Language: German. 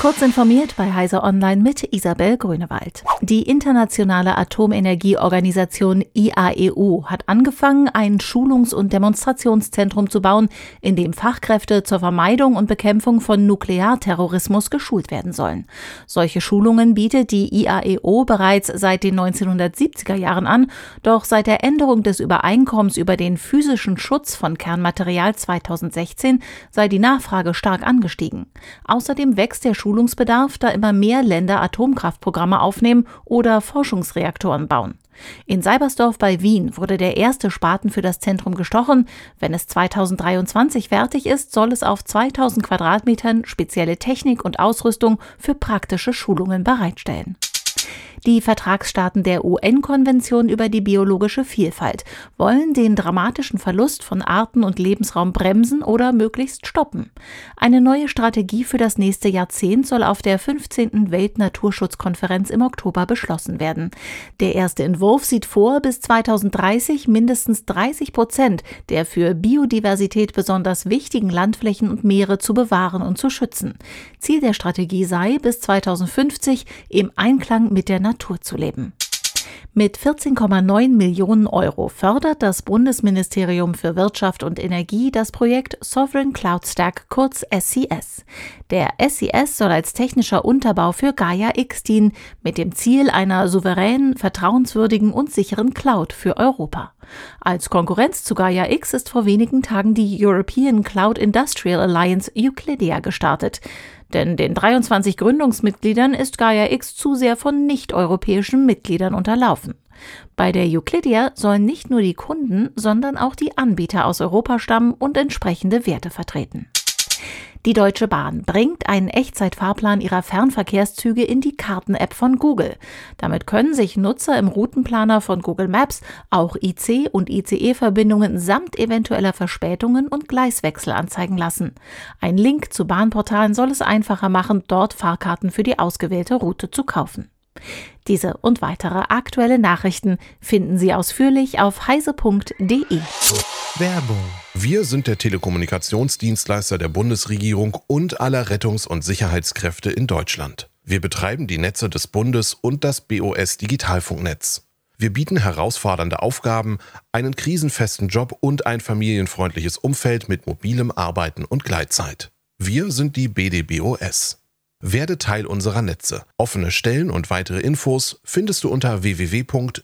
Kurz informiert bei Heise Online mit Isabel Grünewald. Die internationale Atomenergieorganisation IAEU hat angefangen, ein Schulungs- und Demonstrationszentrum zu bauen, in dem Fachkräfte zur Vermeidung und Bekämpfung von Nuklearterrorismus geschult werden sollen. Solche Schulungen bietet die IAEO bereits seit den 1970er Jahren an, doch seit der Änderung des Übereinkommens über den physischen Schutz von Kernmaterial 2016 sei die Nachfrage stark angestiegen. Außerdem wächst der Schul Schulungsbedarf, da immer mehr Länder Atomkraftprogramme aufnehmen oder Forschungsreaktoren bauen. In Seibersdorf bei Wien wurde der erste Spaten für das Zentrum gestochen. Wenn es 2023 fertig ist, soll es auf 2000 Quadratmetern spezielle Technik und Ausrüstung für praktische Schulungen bereitstellen. Die Vertragsstaaten der UN-Konvention über die biologische Vielfalt wollen den dramatischen Verlust von Arten und Lebensraum bremsen oder möglichst stoppen. Eine neue Strategie für das nächste Jahrzehnt soll auf der 15. Weltnaturschutzkonferenz im Oktober beschlossen werden. Der erste Entwurf sieht vor, bis 2030 mindestens 30 Prozent der für Biodiversität besonders wichtigen Landflächen und Meere zu bewahren und zu schützen. Ziel der Strategie sei, bis 2050 im Einklang mit der Natur zu leben. Mit 14,9 Millionen Euro fördert das Bundesministerium für Wirtschaft und Energie das Projekt Sovereign Cloud Stack, kurz SCS. Der SCS soll als technischer Unterbau für Gaia X dienen, mit dem Ziel einer souveränen, vertrauenswürdigen und sicheren Cloud für Europa. Als Konkurrenz zu Gaia X ist vor wenigen Tagen die European Cloud Industrial Alliance Euclidia gestartet. Denn den 23 Gründungsmitgliedern ist Gaia X zu sehr von nicht-europäischen Mitgliedern unterlaufen. Bei der Euclidia sollen nicht nur die Kunden, sondern auch die Anbieter aus Europa stammen und entsprechende Werte vertreten. Die Deutsche Bahn bringt einen Echtzeitfahrplan ihrer Fernverkehrszüge in die Karten-App von Google. Damit können sich Nutzer im Routenplaner von Google Maps auch IC- und ICE-Verbindungen samt eventueller Verspätungen und Gleiswechsel anzeigen lassen. Ein Link zu Bahnportalen soll es einfacher machen, dort Fahrkarten für die ausgewählte Route zu kaufen. Diese und weitere aktuelle Nachrichten finden Sie ausführlich auf heise.de. Werbung. Wir sind der Telekommunikationsdienstleister der Bundesregierung und aller Rettungs- und Sicherheitskräfte in Deutschland. Wir betreiben die Netze des Bundes und das BOS Digitalfunknetz. Wir bieten herausfordernde Aufgaben, einen krisenfesten Job und ein familienfreundliches Umfeld mit mobilem Arbeiten und Gleitzeit. Wir sind die BDBOS. Werde Teil unserer Netze. Offene Stellen und weitere Infos findest du unter www.bdbos.de.